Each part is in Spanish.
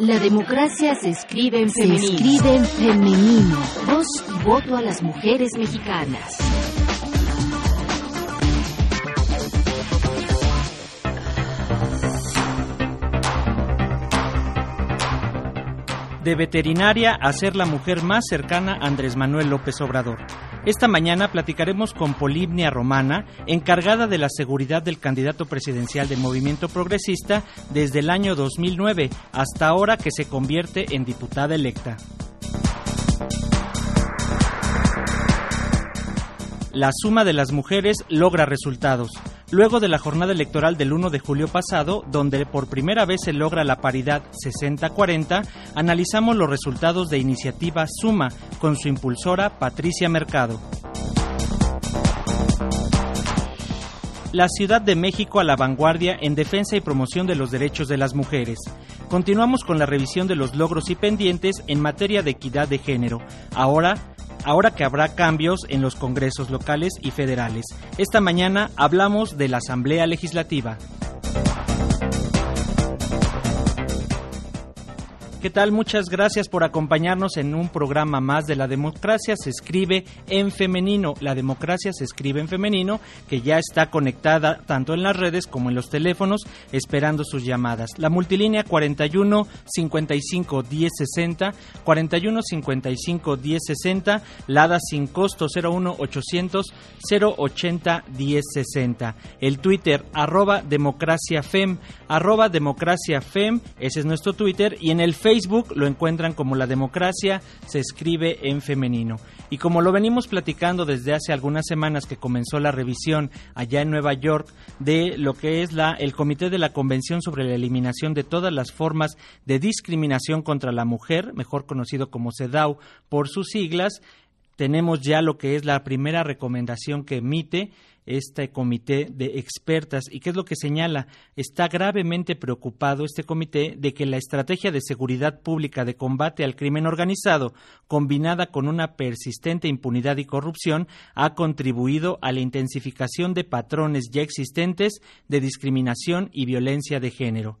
La democracia se escribe en femenino. Se escribe en femenino. Voz y voto a las mujeres mexicanas. De veterinaria a ser la mujer más cercana a Andrés Manuel López Obrador. Esta mañana platicaremos con Polibnia Romana, encargada de la seguridad del candidato presidencial del Movimiento Progresista desde el año 2009 hasta ahora que se convierte en diputada electa. La suma de las mujeres logra resultados. Luego de la jornada electoral del 1 de julio pasado, donde por primera vez se logra la paridad 60-40, analizamos los resultados de iniciativa Suma con su impulsora Patricia Mercado. La Ciudad de México a la vanguardia en defensa y promoción de los derechos de las mujeres. Continuamos con la revisión de los logros y pendientes en materia de equidad de género. Ahora ahora que habrá cambios en los congresos locales y federales. Esta mañana hablamos de la Asamblea Legislativa. ¿Qué tal? Muchas gracias por acompañarnos en un programa más de La Democracia se escribe en femenino. La democracia se escribe en femenino, que ya está conectada tanto en las redes como en los teléfonos, esperando sus llamadas. La multilínea 41 55 10 60, 41 55 10 60, Lada sin costo 01 800 080 10 60. El Twitter arroba democracia fem, arroba democracia fem, ese es nuestro Twitter, y en el Facebook Facebook lo encuentran como La Democracia se escribe en femenino. Y como lo venimos platicando desde hace algunas semanas que comenzó la revisión allá en Nueva York de lo que es la, el Comité de la Convención sobre la Eliminación de todas las formas de discriminación contra la mujer, mejor conocido como CEDAW por sus siglas, tenemos ya lo que es la primera recomendación que emite este comité de expertas. ¿Y qué es lo que señala? Está gravemente preocupado este comité de que la estrategia de seguridad pública de combate al crimen organizado, combinada con una persistente impunidad y corrupción, ha contribuido a la intensificación de patrones ya existentes de discriminación y violencia de género.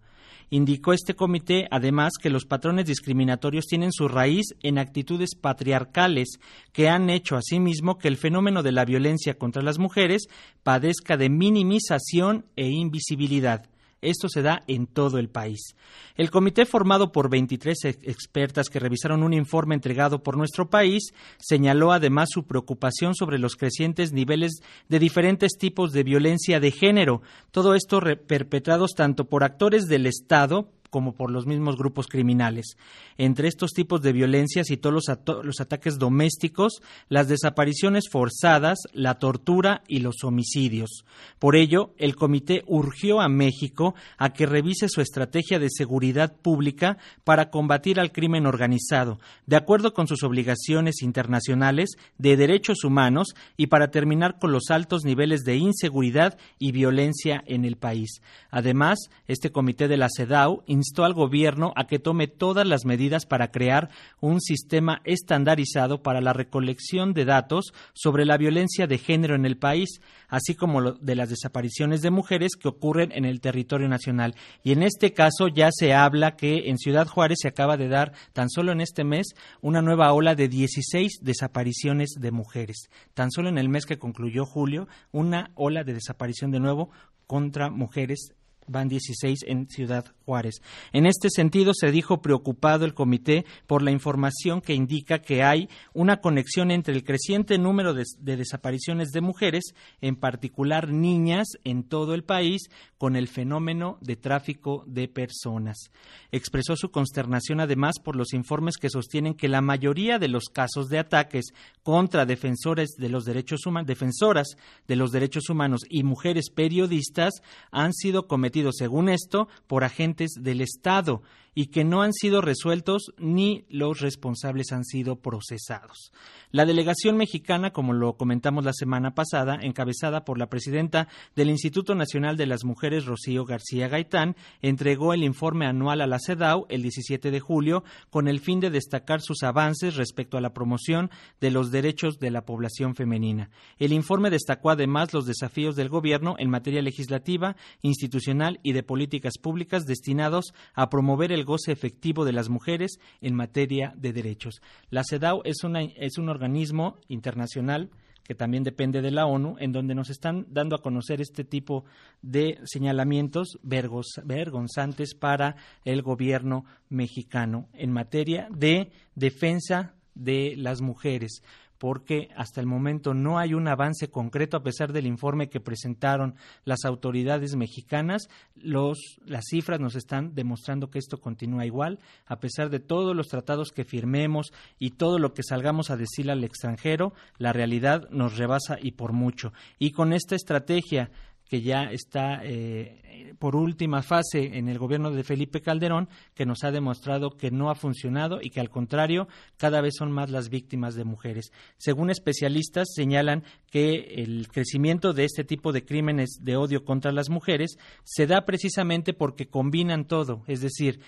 Indicó este comité, además, que los patrones discriminatorios tienen su raíz en actitudes patriarcales que han hecho asimismo que el fenómeno de la violencia contra las mujeres padezca de minimización e invisibilidad. Esto se da en todo el país. El comité formado por 23 expertas que revisaron un informe entregado por nuestro país señaló además su preocupación sobre los crecientes niveles de diferentes tipos de violencia de género, todo esto perpetrados tanto por actores del Estado, como por los mismos grupos criminales. Entre estos tipos de violencias y todos los, los, ataques domésticos, las desapariciones forzadas, la tortura y los homicidios. Por ello, el comité urgió a México a que revise su estrategia de seguridad pública para combatir al crimen organizado, de acuerdo con sus obligaciones internacionales de derechos humanos y para terminar con los altos niveles de inseguridad y violencia en el país. Además, este comité de la CEDAW instó al gobierno a que tome todas las medidas para crear un sistema estandarizado para la recolección de datos sobre la violencia de género en el país, así como de las desapariciones de mujeres que ocurren en el territorio nacional. Y en este caso ya se habla que en Ciudad Juárez se acaba de dar, tan solo en este mes, una nueva ola de 16 desapariciones de mujeres. Tan solo en el mes que concluyó julio, una ola de desaparición de nuevo contra mujeres van 16 en Ciudad Juárez. En este sentido, se dijo preocupado el comité por la información que indica que hay una conexión entre el creciente número de, de, desapariciones de mujeres, en particular niñas, en todo el país, con el fenómeno de tráfico de personas. Expresó su consternación además por los informes que sostienen que la mayoría de los casos de ataques contra defensores de los derechos humanos, defensoras de los derechos humanos y mujeres periodistas han sido cometidos según esto, por agentes del Estado y que no han sido resueltos ni los responsables han sido procesados. La delegación mexicana, como lo comentamos la semana pasada, encabezada por la presidenta del Instituto Nacional de las Mujeres, Rocío García Gaitán, entregó el informe anual a la CEDAW el 17 de julio con el fin de destacar sus avances respecto a la promoción de los derechos de la población femenina. El informe destacó además los desafíos del gobierno en materia legislativa, institucional y de políticas públicas destinados a promover el goce efectivo de las mujeres en materia de derechos. La CEDAW es, es un organismo internacional que también depende de la ONU, en donde nos están dando a conocer este tipo de señalamientos vergonzantes para el gobierno mexicano en materia de defensa de las mujeres porque hasta el momento no hay un avance concreto a pesar del informe que presentaron las autoridades mexicanas. las cifras nos están demostrando que esto continúa igual, a pesar de todos los tratados que firmemos y todo lo que salgamos a decir al extranjero, la realidad nos rebasa y por mucho. Y con esta estrategia que ya está eh, por última fase en el gobierno de Felipe Calderón, que nos ha demostrado que no ha funcionado y que al contrario cada vez son más las víctimas de mujeres. Según especialistas señalan que el crecimiento de este tipo de crímenes de odio contra las mujeres se da precisamente porque combinan todo, es decir,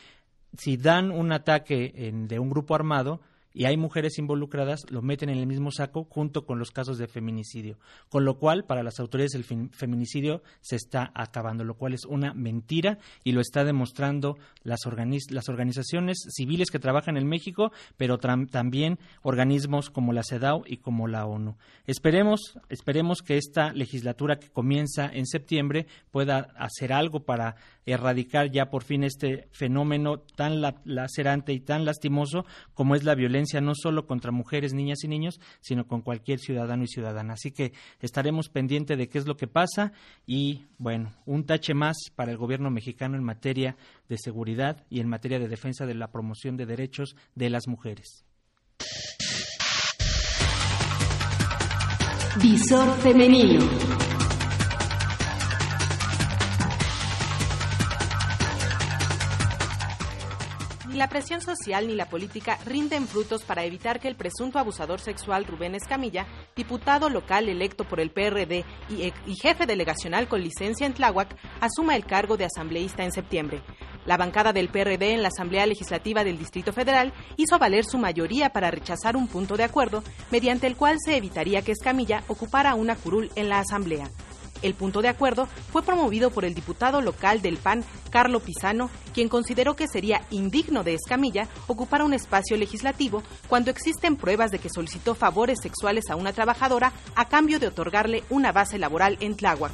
si dan un ataque de un grupo armado, y hay mujeres involucradas, lo meten en el mismo saco junto con los casos de feminicidio. Con lo cual, para las autoridades, el feminicidio se está acabando, lo cual es una mentira y lo está demostrando las, las organizaciones civiles que trabajan en México, pero también organismos como la CEDAW y como la ONU. Esperemos, esperemos que esta legislatura que comienza en septiembre pueda hacer algo para erradicar ya por fin este fenómeno tan lacerante y tan lastimoso como es la violencia no solo contra mujeres, niñas y niños, sino con cualquier ciudadano y ciudadana. Así que estaremos pendientes de qué es lo que pasa y, bueno, un tache más para el gobierno mexicano en materia de seguridad y en materia de defensa de la promoción de derechos de las mujeres. Visor femenino. La presión social ni la política rinden frutos para evitar que el presunto abusador sexual Rubén Escamilla, diputado local electo por el PRD y, jefe delegacional con licencia en Tláhuac, asuma el cargo de asambleísta en septiembre. La bancada del PRD en la Asamblea Legislativa del Distrito Federal hizo valer su mayoría para rechazar un punto de acuerdo mediante el cual se evitaría que Escamilla ocupara una curul en la Asamblea. El punto de acuerdo fue promovido por el diputado local del PAN, Carlo Pisano, quien consideró que sería indigno de Escamilla ocupar un espacio legislativo cuando existen pruebas de que solicitó favores sexuales a una trabajadora a cambio de otorgarle una base laboral en Tláhuac.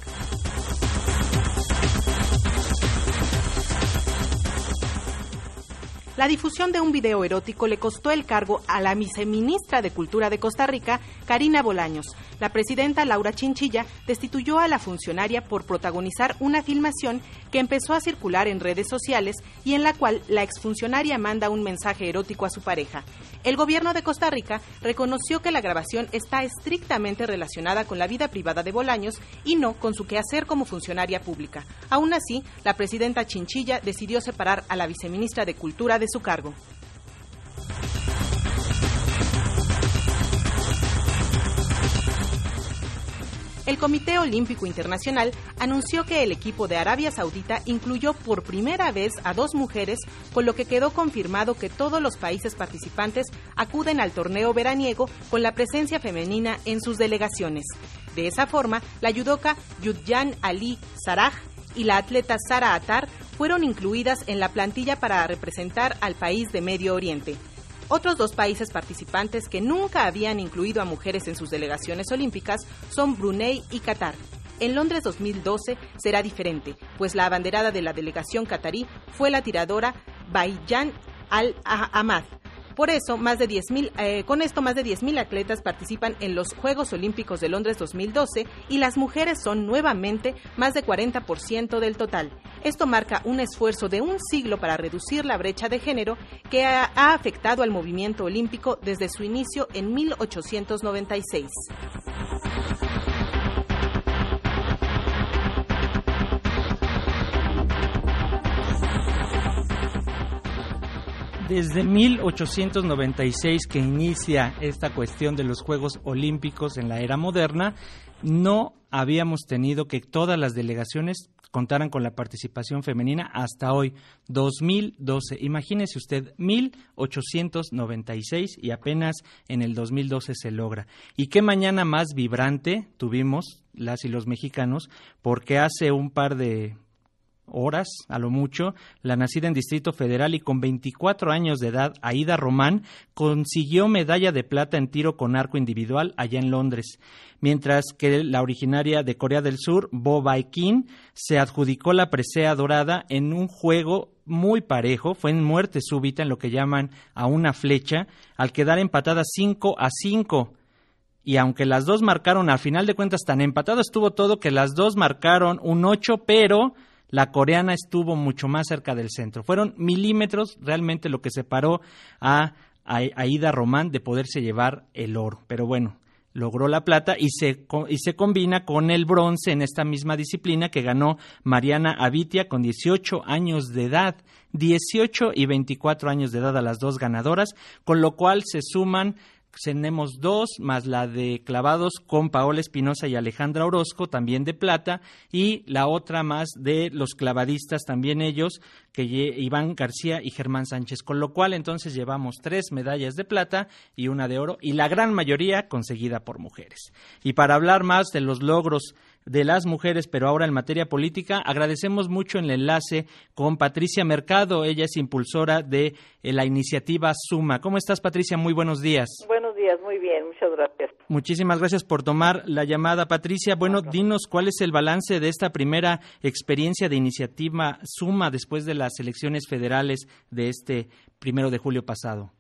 La difusión de un video erótico le costó el cargo a la viceministra de Cultura de Costa Rica, Karina Bolaños. La presidenta Laura Chinchilla destituyó a la funcionaria por protagonizar una filmación que empezó a circular en redes sociales y en la cual la exfuncionaria manda un mensaje erótico a su pareja. El gobierno de Costa Rica reconoció que la grabación está estrictamente relacionada con la vida privada de Bolaños y no con su quehacer como funcionaria pública. Aún así, la presidenta Chinchilla decidió separar a la viceministra de Cultura de su cargo. El Comité Olímpico Internacional anunció que el equipo de Arabia Saudita incluyó por primera vez a dos mujeres, con lo que quedó confirmado que todos los países participantes acuden al torneo veraniego con la presencia femenina en sus delegaciones. De esa forma, la judoka Yudjan Ali Saraj y la atleta Sara Atar fueron incluidas en la plantilla para representar al país de Medio Oriente. Otros dos países participantes que nunca habían incluido a mujeres en sus delegaciones olímpicas son Brunei y Qatar. En Londres 2012 será diferente, pues la abanderada de la delegación qatarí fue la tiradora Bayyan Al-Ahmad, por eso, más de 10.000, eh, con esto, más de 10.000 atletas participan en los Juegos Olímpicos de Londres 2012 y las mujeres son nuevamente más de 40% del total. Esto marca un esfuerzo de un siglo para reducir la brecha de género que ha afectado al movimiento olímpico desde su inicio en 1896. Desde 1896 que inicia esta cuestión de los Juegos Olímpicos en la era moderna, no habíamos tenido que todas las delegaciones contaran con la participación femenina hasta hoy, 2012. Imagínese usted, 1896 y apenas en el 2012 se logra. ¿Y qué mañana más vibrante tuvimos las y los mexicanos? Porque hace un par de horas, a lo mucho, la nacida en Distrito Federal y con 24 años de edad, Aida Román, consiguió medalla de plata en tiro con arco individual allá en Londres, mientras que la originaria de Corea del Sur, Bo Bai-kin, se adjudicó la presea dorada en un juego muy parejo, fue en muerte súbita en lo que llaman a una flecha, al quedar empatada 5 a 5 y aunque las dos marcaron, al final de cuentas tan empatado estuvo todo que las dos marcaron un 8, pero la coreana estuvo mucho más cerca del centro. Fueron milímetros realmente lo que separó a, Aida Román de poderse llevar el oro. Pero bueno, logró la plata y se, y se combina con el bronce en esta misma disciplina que ganó Mariana Avitia con 18 años de edad. 18 y 24 años de edad a las dos ganadoras, con lo cual se suman tenemos dos, más la de clavados con Paola Espinosa y Alejandra Orozco, también de plata, y la otra más de los clavadistas, también ellos, que Iván García y Germán Sánchez, con lo cual entonces llevamos tres medallas de plata y una de oro, y la gran mayoría conseguida por mujeres. Y para hablar más de los logros de las mujeres, pero ahora en materia política. Agradecemos mucho el enlace con Patricia Mercado, ella es impulsora de eh, la iniciativa Suma. ¿Cómo estás, Patricia? Muy buenos días. Buenos días, muy bien, muchas gracias. Muchísimas gracias por tomar la llamada, Patricia. Bueno, dinos cuál es el balance de esta primera experiencia de iniciativa Suma después de las elecciones federales de este primero de julio pasado.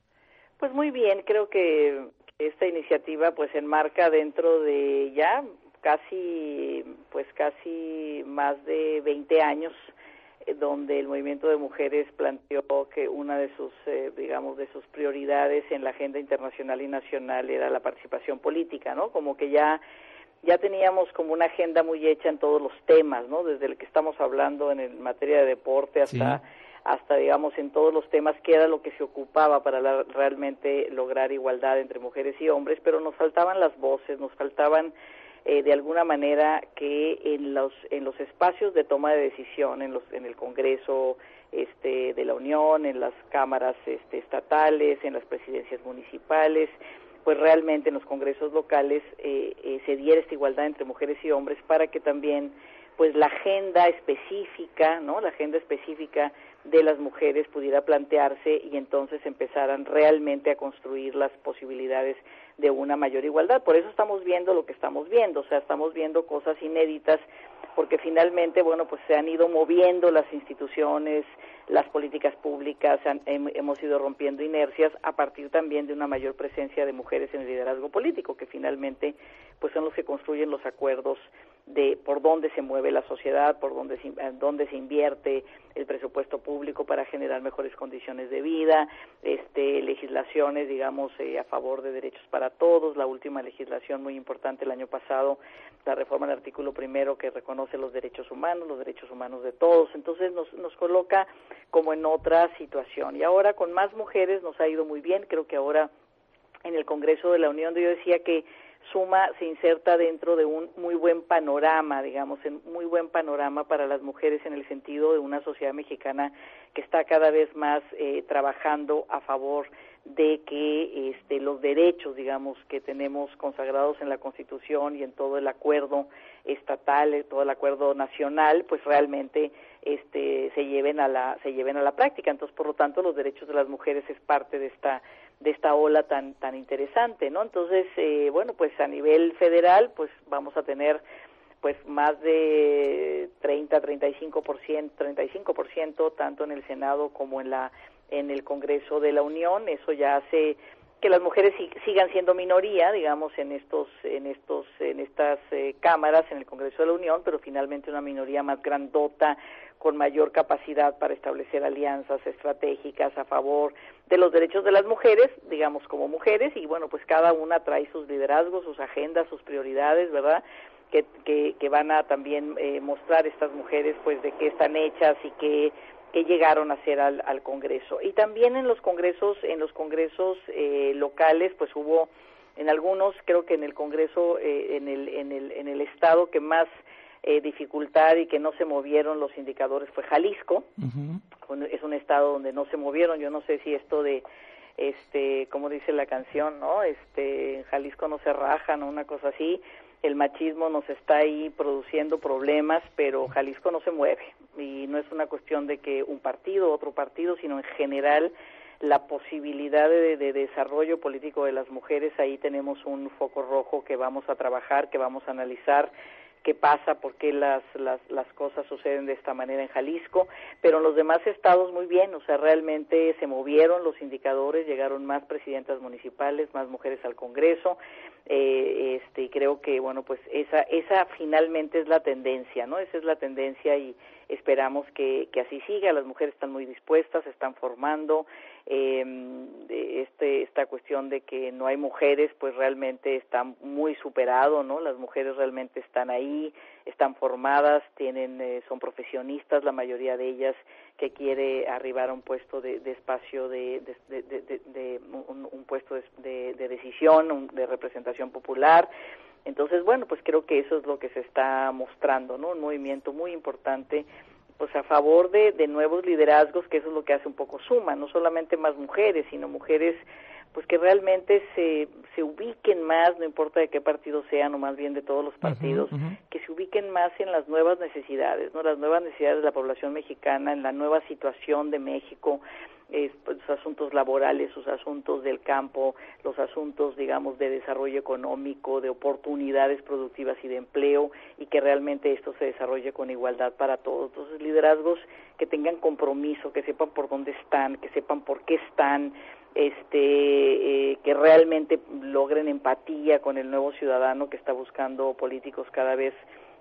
Pues muy bien, creo que esta iniciativa pues enmarca dentro de ya casi pues casi más de 20 años donde el movimiento de mujeres planteó que una de sus eh, digamos de sus prioridades en la agenda internacional y nacional era la participación política no como que ya ya teníamos como una agenda muy hecha en todos los temas no desde el que estamos hablando en materia de deporte hasta hasta digamos en todos los temas que era lo que se ocupaba para realmente lograr igualdad entre mujeres y hombres pero nos faltaban las voces nos faltaban eh, de alguna manera que en los en los espacios de toma de decisión en los en el Congreso este de la Unión en las cámaras este, estatales en las presidencias municipales pues realmente en los congresos locales eh, eh, se diera esta igualdad entre mujeres y hombres para que también pues la agenda específica, ¿no? La agenda específica de las mujeres pudiera plantearse y entonces empezaran realmente a construir las posibilidades de una mayor igualdad. Por eso estamos viendo lo que estamos viendo, o sea, estamos viendo cosas inéditas porque finalmente, bueno, pues se han ido moviendo las instituciones, las políticas públicas, hemos ido rompiendo inercias a partir también de una mayor presencia de mujeres en el liderazgo político, que finalmente pues son los que construyen los acuerdos de por dónde se mueve la sociedad, por dónde se, dónde se invierte el presupuesto público para generar mejores condiciones de vida, este, legislaciones, digamos, eh, a favor de derechos para todos, la última legislación muy importante el año pasado, la reforma del artículo primero que reconoce los derechos humanos, los derechos humanos de todos, entonces nos, nos coloca como en otra situación. Y ahora con más mujeres nos ha ido muy bien, creo que ahora en el Congreso de la Unión yo decía que Suma se inserta dentro de un muy buen panorama, digamos, en muy buen panorama para las mujeres en el sentido de una sociedad mexicana que está cada vez más eh, trabajando a favor de que este, los derechos, digamos, que tenemos consagrados en la Constitución y en todo el acuerdo estatal, todo el acuerdo nacional, pues realmente este, se lleven a la se lleven a la práctica. Entonces, por lo tanto, los derechos de las mujeres es parte de esta de esta ola tan tan interesante, ¿no? Entonces, eh, bueno, pues a nivel federal, pues vamos a tener pues más de 30, 35%, 35% tanto en el Senado como en la en el Congreso de la Unión, eso ya hace que las mujeres sigan siendo minoría, digamos, en estos, en estos, en estas eh, cámaras, en el Congreso de la Unión, pero finalmente una minoría más grandota, con mayor capacidad para establecer alianzas estratégicas a favor de los derechos de las mujeres, digamos, como mujeres, y bueno, pues cada una trae sus liderazgos, sus agendas, sus prioridades, ¿verdad? Que, que, van a también eh, mostrar estas mujeres, pues, de qué están hechas y qué que llegaron a ser al, al Congreso. Y también en los congresos, en los congresos eh, locales, pues hubo en algunos, creo que en el Congreso, eh, en, el, en, el, en el estado que más eh, dificultad y que no se movieron los indicadores fue Jalisco. Es un estado donde no se movieron. Yo no sé si esto de este, como dice la canción, ¿no? Este, Jalisco no se rajan o una cosa así. El machismo nos está ahí produciendo problemas, pero Jalisco no se mueve. Y no es una cuestión de que un partido, otro partido, sino en general la posibilidad de, de, desarrollo político de las mujeres, ahí tenemos un foco rojo que vamos a trabajar, que vamos a analizar qué pasa, por qué las, las, las cosas suceden de esta manera en Jalisco, pero en los demás estados muy bien, o sea, realmente se movieron los indicadores, llegaron más presidentas municipales, más mujeres al Congreso, eh, este, y creo que, bueno, pues esa, esa finalmente es la tendencia, ¿no? Esa es la tendencia y esperamos que, que así siga, las mujeres están muy dispuestas, están formando, eh, este, esta cuestión de que no hay mujeres, pues realmente está muy superado, ¿no? Las mujeres realmente están ahí, están formadas, tienen, eh, son profesionistas, la mayoría de ellas que quiere arribar a un puesto de, de espacio de, de, de un, un, puesto de, decisión, de representación popular. Entonces, bueno, pues creo que eso es lo que se está mostrando, ¿no? Un movimiento muy importante pues a favor de, de nuevos liderazgos, que eso es lo que hace un poco suma, no solamente más mujeres, sino mujeres pues que realmente se, se ubiquen más, no importa de qué partido sean o más bien de todos los partidos, que se ubiquen más en las nuevas necesidades, no las nuevas necesidades de la población mexicana, en la nueva situación de México, eh, sus asuntos laborales, sus asuntos del campo, los asuntos, digamos, de desarrollo económico, de oportunidades productivas y de empleo, y que realmente esto se desarrolle con igualdad para todos. Entonces, liderazgos que tengan compromiso, que sepan por dónde están, que sepan por qué están, este, eh, que realmente logren empatía con el nuevo ciudadano que está buscando políticos cada vez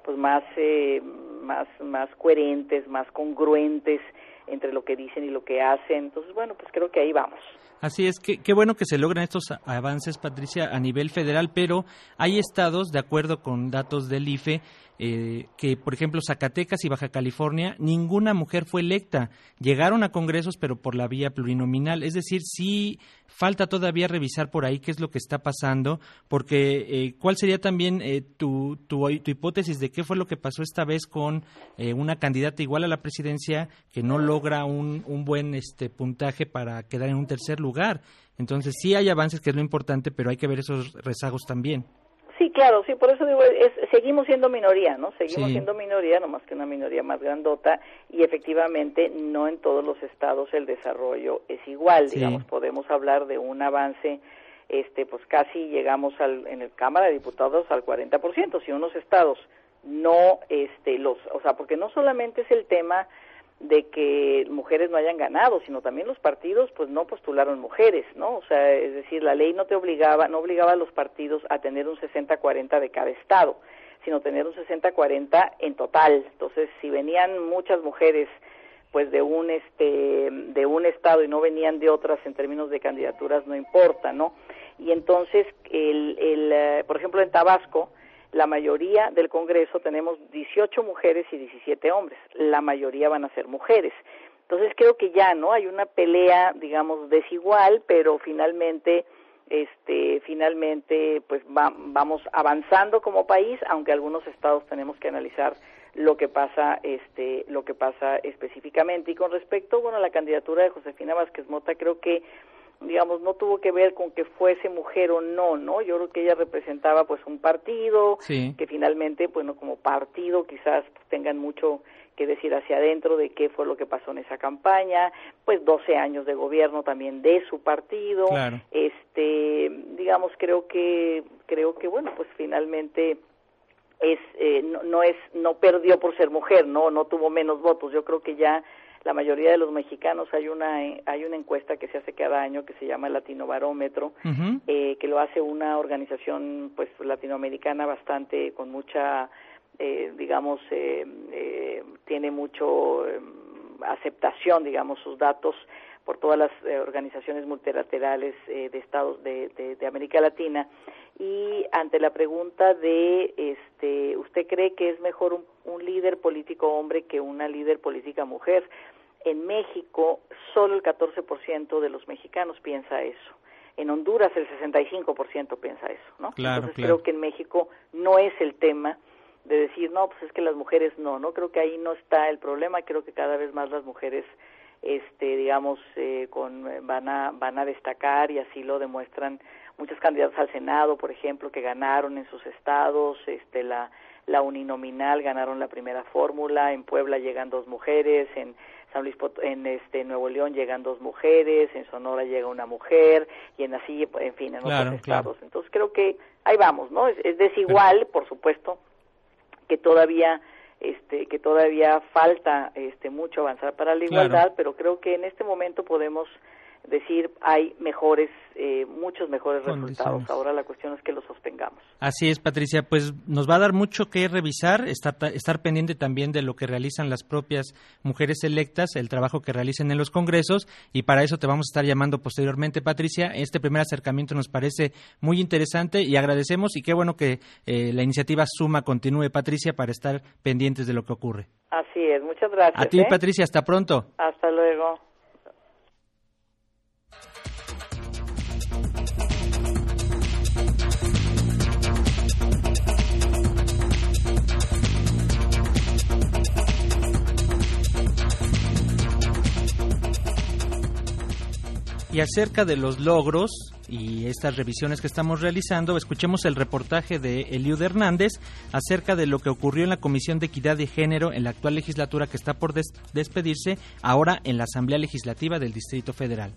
pues más eh, más más coherentes, más congruentes entre lo que dicen y lo que hacen. Entonces, bueno, pues creo que ahí vamos. Así es, que qué bueno que se logran estos avances, Patricia, a nivel federal, pero hay estados, de acuerdo con datos del IFE, eh, que, por ejemplo, Zacatecas y Baja California, ninguna mujer fue electa. Llegaron a congresos, pero por la vía plurinominal. Es decir, sí falta todavía revisar por ahí qué es lo que está pasando, porque eh, cuál sería también eh, tu, tu, tu, hipótesis de qué fue lo que pasó esta vez con una candidata igual a la presidencia que no logra un, un buen este, puntaje para quedar en un tercer lugar. Entonces, sí hay avances, que es lo importante, pero hay que ver esos rezagos también. Sí, claro, sí, por eso digo, es, seguimos siendo minoría, ¿no? Seguimos siendo minoría, no más que una minoría más grandota, y efectivamente no en todos los estados el desarrollo es igual, digamos, podemos hablar de un avance, este, pues casi llegamos al, en el Cámara de Diputados al 40%, si unos estados no, este, los, o sea, porque no solamente es el tema de que mujeres no hayan ganado, sino también los partidos pues no postularon mujeres, ¿no? O sea, es decir, la ley no te obligaba, no obligaba a los partidos a tener un 60-40 de cada estado, sino tener un 60-40 en total. Entonces, si venían muchas mujeres pues de un este de un estado y no venían de otras en términos de candidaturas no importa, ¿no? Y entonces el, el eh, por ejemplo en Tabasco la mayoría del Congreso tenemos 18 mujeres y 17 hombres. La mayoría van a ser mujeres. Entonces creo que ya, ¿no? Hay una pelea, digamos, desigual, pero finalmente este finalmente pues vamos avanzando como país aunque algunos estados tenemos que analizar lo que pasa este lo que pasa específicamente y con respecto bueno a la candidatura de Josefina Vázquez Mota creo que digamos, no tuvo que ver con que fuese mujer o no, ¿no? Yo creo que ella representaba pues un partido que finalmente, bueno, como partido quizás tengan mucho que decir hacia adentro de qué fue lo que pasó en esa campaña, pues 12 años de gobierno también de su partido, este, digamos, creo que, creo que, bueno, pues finalmente es, eh, no, no es, no perdió por ser mujer, no, no tuvo menos votos, yo creo que ya la mayoría de los mexicanos hay una hay una encuesta que se hace cada año que se llama Latino Barómetro eh, que lo hace una organización pues latinoamericana bastante con mucha eh, digamos eh, eh tiene mucho em, aceptación digamos sus datos por todas las eh, organizaciones multilaterales eh, de estados de, de, de, América Latina. Y ante la pregunta de este usted cree que es mejor un, un líder político hombre que una líder política mujer En México, solo el 14% de los mexicanos piensa eso. En Honduras, el 65% piensa eso, ¿no? Claro, Entonces, creo que en México no es el tema de decir, no, pues es que las mujeres no, no creo que ahí no está el problema, creo que cada vez más las mujeres este digamos eh, con van a van a destacar y así lo demuestran muchos candidatos al Senado, por ejemplo, que ganaron en sus estados, este la la uninominal ganaron la primera fórmula, en Puebla llegan dos mujeres, en San Luis en este Nuevo León llegan dos mujeres, en Sonora llega una mujer y en así en fin en otros estados. Entonces creo que ahí vamos, ¿no? Es, desigual, por supuesto, que todavía este que todavía falta este mucho avanzar para la igualdad, pero creo que en este momento podemos decir hay mejores, eh, muchos mejores resultados. Ahora la cuestión es que los sostengamos. Así es, Patricia. Pues nos va a dar mucho que revisar, estar, estar pendiente también de lo que realizan las propias mujeres electas, el trabajo que realicen en los congresos, y para eso te vamos a estar llamando posteriormente, Patricia. Este primer acercamiento nos parece muy interesante y agradecemos, y qué bueno que eh, la iniciativa Suma continúe, Patricia, para estar pendientes de lo que ocurre. Así es, muchas gracias. A ti, ¿eh? Patricia, hasta pronto. Hasta luego. Y acerca de los logros y estas revisiones que estamos realizando, escuchemos el reportaje de Eliud Hernández acerca de lo que ocurrió en la Comisión de Equidad de Género en la actual legislatura que está por despedirse ahora en la Asamblea Legislativa del Distrito Federal.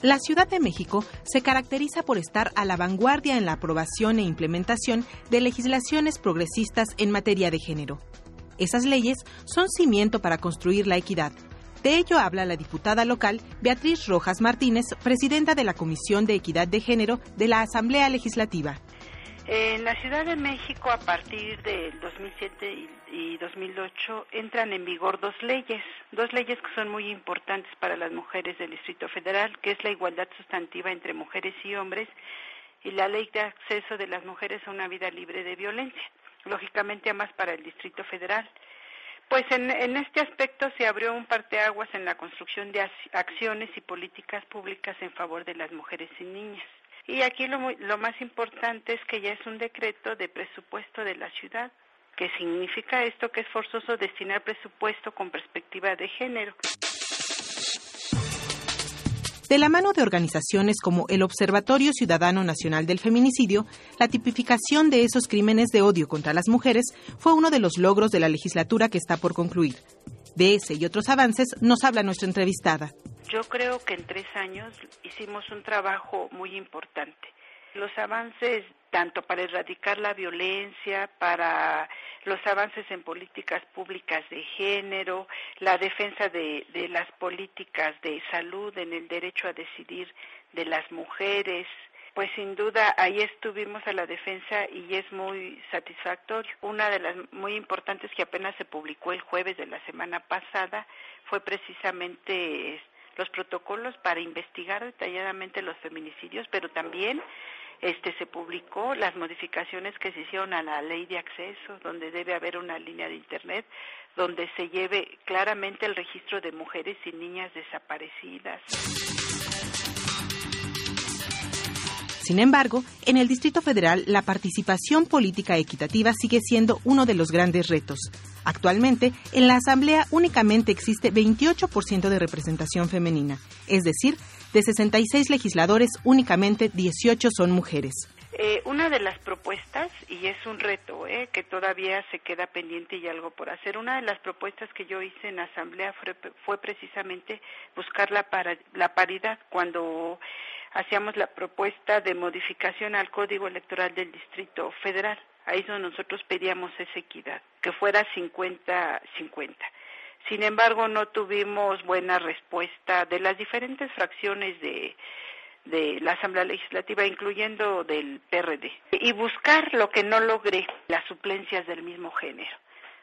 La Ciudad de México se caracteriza por estar a la vanguardia en la aprobación e implementación de legislaciones progresistas en materia de género. Esas leyes son cimiento para construir la equidad. De ello habla la diputada local Beatriz Rojas Martínez, presidenta de la Comisión de Equidad de Género de la Asamblea Legislativa. En la Ciudad de México, a partir del 2007 y 2008, entran en vigor dos leyes, dos leyes que son muy importantes para las mujeres del Distrito Federal, que es la igualdad sustantiva entre mujeres y hombres y la ley de acceso de las mujeres a una vida libre de violencia lógicamente más para el Distrito Federal. Pues en, este aspecto se abrió un parteaguas en la construcción de acciones y políticas públicas en favor de las mujeres y niñas. Y aquí lo, lo más importante es que ya es un decreto de presupuesto de la ciudad, que significa esto que es forzoso destinar presupuesto con perspectiva de género. De la mano de organizaciones como el Observatorio Ciudadano Nacional del Feminicidio, la tipificación de esos crímenes de odio contra las mujeres fue uno de los logros de la legislatura que está por concluir. De ese y otros avances nos habla nuestra entrevistada. Yo creo que en tres años hicimos un trabajo muy importante. Los avances tanto para erradicar la violencia, para los avances en políticas públicas de género, la defensa de, las políticas de salud, en el derecho a decidir de las mujeres, pues sin duda ahí estuvimos a la defensa y es muy satisfactorio. Una de las muy importantes que apenas se publicó el jueves de la semana pasada fue precisamente los protocolos para investigar detalladamente los feminicidios, pero también este se publicó las modificaciones que se hicieron a la ley de acceso, donde debe haber una línea de internet donde se lleve claramente el registro de mujeres y niñas desaparecidas. Sin embargo, en el Distrito Federal la participación política equitativa sigue siendo uno de los grandes retos. Actualmente, en la Asamblea únicamente existe 28% de representación femenina, es decir, de 66 legisladores, únicamente 18 son mujeres. Eh, una de las propuestas, y es un reto eh, que todavía se queda pendiente y algo por hacer, una de las propuestas que yo hice en asamblea fue, precisamente buscar la, la paridad cuando hacíamos la propuesta de modificación al Código Electoral del Distrito Federal. Ahí es donde nosotros pedíamos esa equidad, que fuera 50-50. Sin embargo, no tuvimos buena respuesta de las diferentes fracciones de, de la Asamblea Legislativa, incluyendo del PRD, y buscar lo que no logré, las suplencias del mismo género,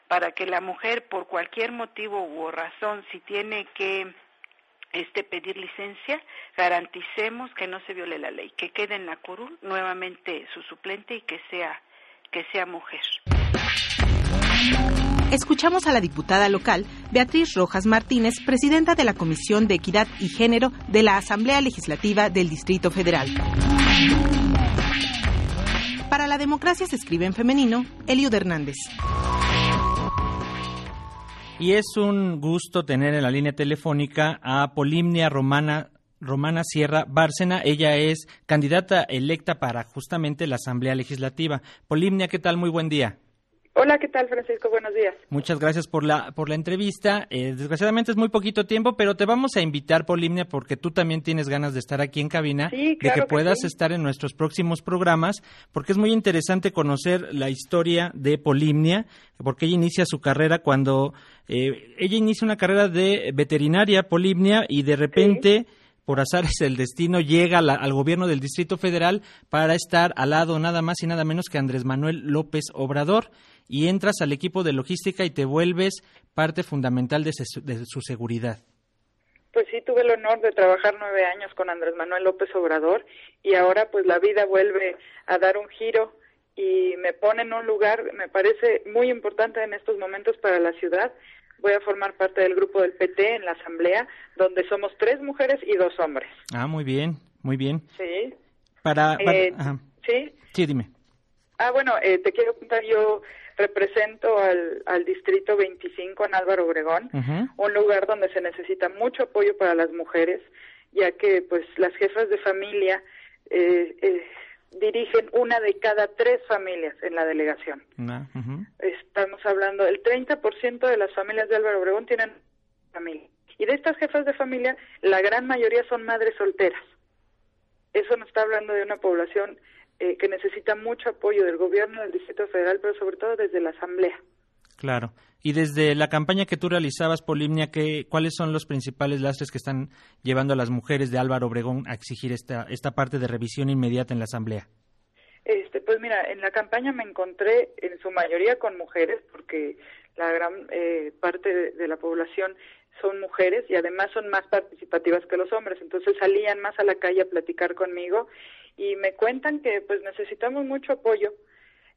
para que la mujer, por cualquier motivo u razón, si tiene que este pedir licencia, garanticemos que no se viole la ley, que quede en la curul nuevamente su suplente y que sea que sea mujer. Escuchamos a la diputada local Beatriz Rojas Martínez, presidenta de la Comisión de Equidad y Género de la Asamblea Legislativa del Distrito Federal. Para la democracia se escribe en femenino, Eliud Hernández. Y es un gusto tener en la línea telefónica a Polimnia Romana Romana Sierra Bárcena. Ella es candidata electa para justamente la Asamblea Legislativa. Polimnia, ¿qué tal? Muy buen día. Hola, ¿qué tal, Francisco? Buenos días. Muchas gracias por la, por la entrevista. Eh, desgraciadamente es muy poquito tiempo, pero te vamos a invitar, Polimnia, porque tú también tienes ganas de estar aquí en cabina, de que, puedas estar en nuestros próximos programas, porque es muy interesante conocer la historia de Polimnia, porque ella inicia su carrera cuando eh, ella inicia una carrera de veterinaria, Polimnia, y de repente... por azares el destino, llega al gobierno del Distrito Federal para estar al lado nada más y nada menos que Andrés Manuel López Obrador y entras al equipo de logística y te vuelves parte fundamental de, su seguridad. Pues sí, tuve el honor de trabajar nueve años con Andrés Manuel López Obrador y ahora pues la vida vuelve a dar un giro y me pone en un lugar, me parece muy importante en estos momentos para la ciudad. Voy a formar parte del grupo del PT en la asamblea, donde somos tres mujeres y dos hombres. Ah, muy bien, muy bien. Sí. Para, eh, sí. Sí, dime. Ah, bueno, eh, te quiero contar yo represento al, al distrito 25 en Álvaro Obregón, un lugar donde se necesita mucho apoyo para las mujeres, ya que pues las jefas de familia eh, eh, dirigen una de cada tres familias en la delegación. Estamos hablando, el 30% de las familias de Álvaro Obregón tienen familia. Y de estas jefas de familia, la gran mayoría son madres solteras. Eso nos está hablando de una población eh, que necesita mucho apoyo del gobierno del Distrito Federal, pero sobre todo desde la Asamblea. Claro. Y desde la campaña que tú realizabas, Polimnia, ¿qué, ¿cuáles son los principales lastres que están llevando a las mujeres de Álvaro Obregón a exigir esta, esta parte de revisión inmediata en la Asamblea? Este, pues mira, en la campaña me encontré en su mayoría con mujeres, porque la gran eh, parte de, la población son mujeres y además son más participativas que los hombres, entonces salían más a la calle a platicar conmigo y me cuentan que pues necesitamos mucho apoyo,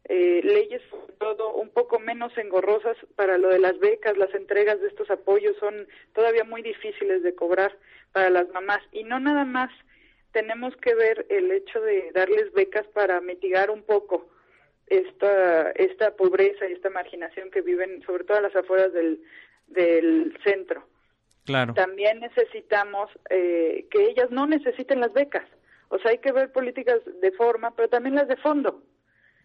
eh, leyes todo un poco menos engorrosas para lo de las becas, las entregas de estos apoyos son todavía muy difíciles de cobrar para las mamás y no nada más tenemos que ver el hecho de darles becas para mitigar un poco esta esta pobreza y esta marginación que viven sobre todo a las afueras del del centro. Claro. También necesitamos eh, que ellas no necesiten las becas o sea, hay que ver políticas de forma, pero también las de fondo.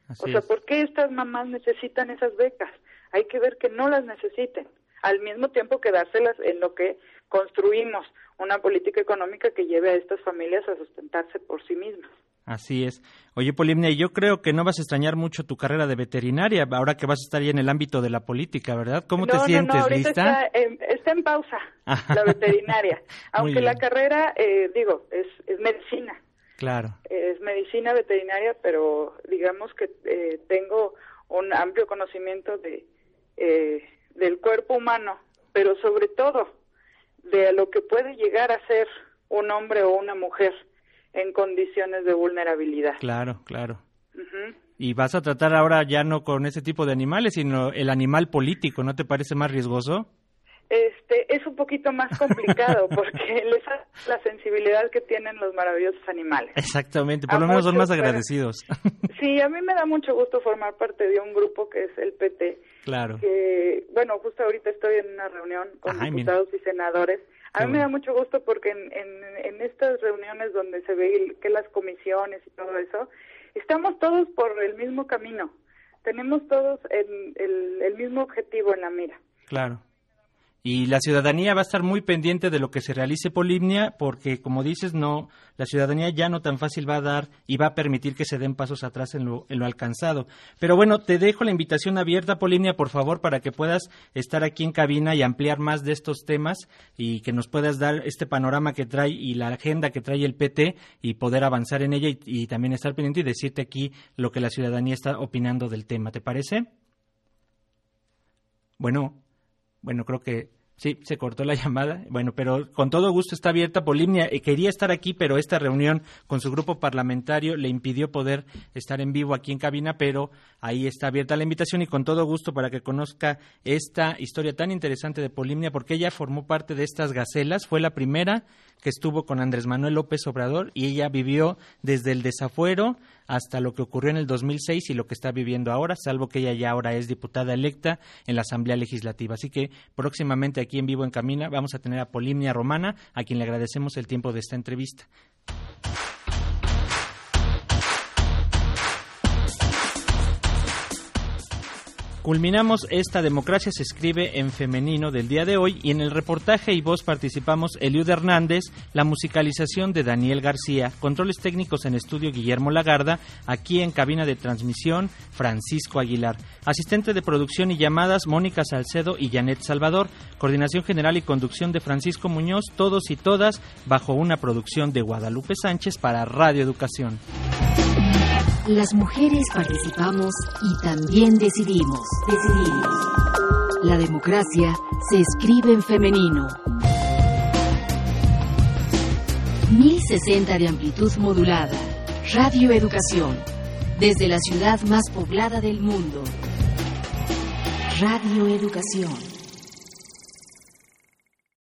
o sea, ¿por qué estas mamás necesitan esas becas? Hay que ver que no las necesiten, al mismo tiempo que dárselas en lo que construimos una política económica que lleve a estas familias a sustentarse por sí mismas. Así es. Oye, Polimnia, yo creo que no vas a extrañar mucho tu carrera de veterinaria ahora que vas a estar ahí en el ámbito de la política, ¿verdad? ¿Cómo te sientes? No, no, ¿Lista? Está, en, está en pausa la veterinaria. Aunque la carrera, eh, digo, es, es medicina. Claro. Es medicina veterinaria, pero digamos que eh, tengo un amplio conocimiento de eh, del cuerpo humano, pero sobre todo de lo que puede llegar a ser un hombre o una mujer en condiciones de vulnerabilidad. Claro, claro. Y vas a tratar ahora ya no con ese tipo de animales, sino el animal político, ¿no te parece más riesgoso? Este es un poquito más complicado porque les da la sensibilidad que tienen los maravillosos animales. Exactamente, por lo menos son más agradecidos. sí, a mí me da mucho gusto formar parte de un grupo que es el PT. Claro. Que, bueno, justo ahorita estoy en una reunión con diputados y senadores. A mí me da mucho gusto porque en, en, estas reuniones donde se ve que las comisiones y todo eso, estamos todos por el mismo camino. Tenemos todos el, el, el mismo objetivo en la mira. Claro y la ciudadanía va a estar muy pendiente de lo que se realice Polimnia porque como dices no la ciudadanía ya no tan fácil va a dar y va a permitir que se den pasos atrás en lo, en lo alcanzado pero bueno te dejo la invitación abierta Polimnia por favor para que puedas estar aquí en cabina y ampliar más de estos temas y que nos puedas dar este panorama que trae y la agenda que trae el PT y poder avanzar en ella y, y también estar pendiente y decirte aquí lo que la ciudadanía está opinando del tema ¿te parece? Bueno, bueno, creo que Sí, se cortó la llamada. Bueno, pero con todo gusto está abierta. Polimnia eh, quería estar aquí, pero esta reunión con su grupo parlamentario le impidió poder estar en vivo aquí en cabina, pero ahí está abierta la invitación y con todo gusto para que conozca esta historia tan interesante de Polimnia, porque ella formó parte de estas gacelas, fue la primera que estuvo con Andrés Manuel López Obrador y ella vivió desde el desafuero hasta lo que ocurrió en el 2006 y lo que está viviendo ahora, salvo que ella ya ahora es diputada electa en la Asamblea Legislativa. Así que próximamente aquí en vivo en Camina vamos a tener a Polimnia Romana, a quien le agradecemos el tiempo de esta entrevista. Culminamos esta democracia se escribe en femenino del día de hoy y en el reportaje y voz participamos Eliud Hernández, la musicalización de Daniel García, controles técnicos en estudio Guillermo Lagarda, aquí en cabina de transmisión Francisco Aguilar, asistente de producción y llamadas Mónica Salcedo y Janet Salvador, coordinación general y conducción de Francisco Muñoz, todos y todas bajo una producción de Guadalupe Sánchez para Radio Educación. Las mujeres participamos y también decidimos. Decidimos. La democracia se escribe en femenino. 1060 de amplitud modulada. Radio Educación. Desde la ciudad más poblada del mundo. Radio Educación.